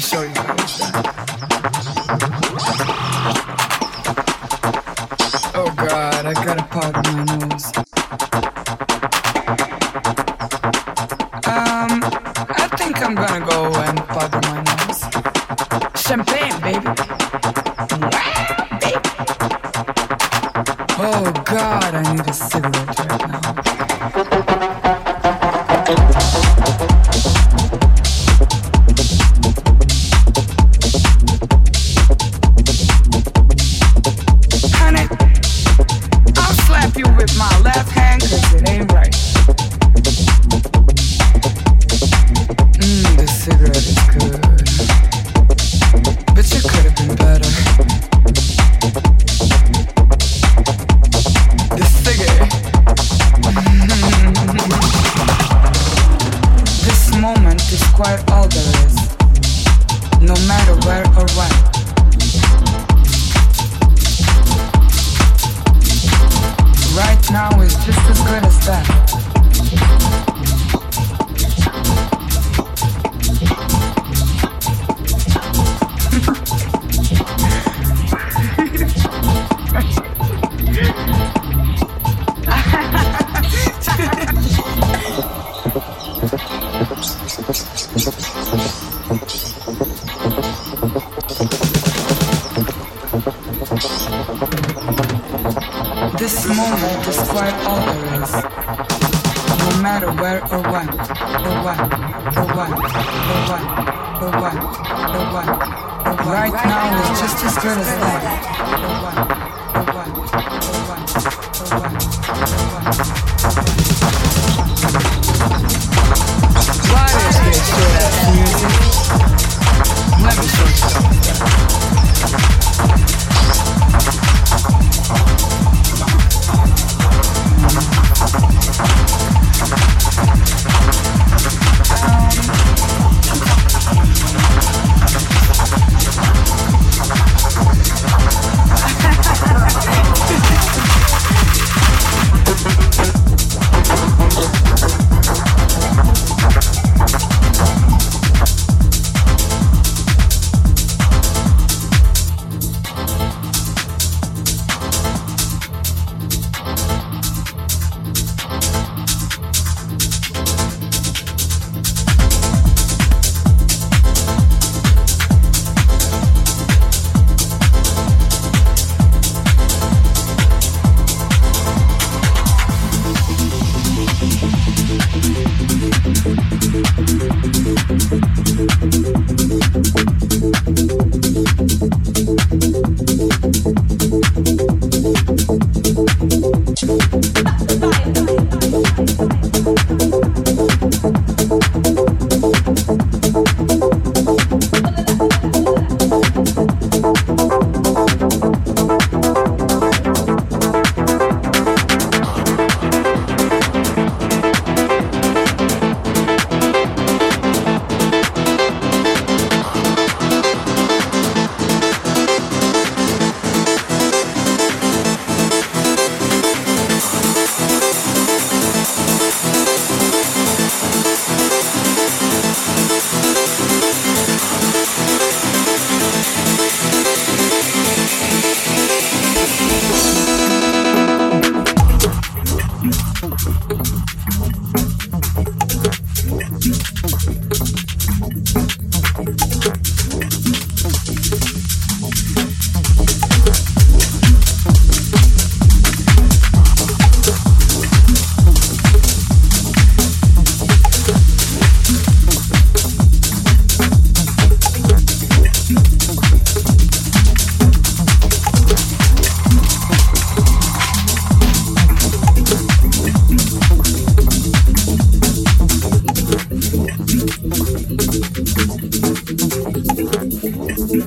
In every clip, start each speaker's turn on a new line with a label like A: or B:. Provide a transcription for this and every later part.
A: show you.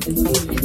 A: Gracias.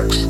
B: tracks.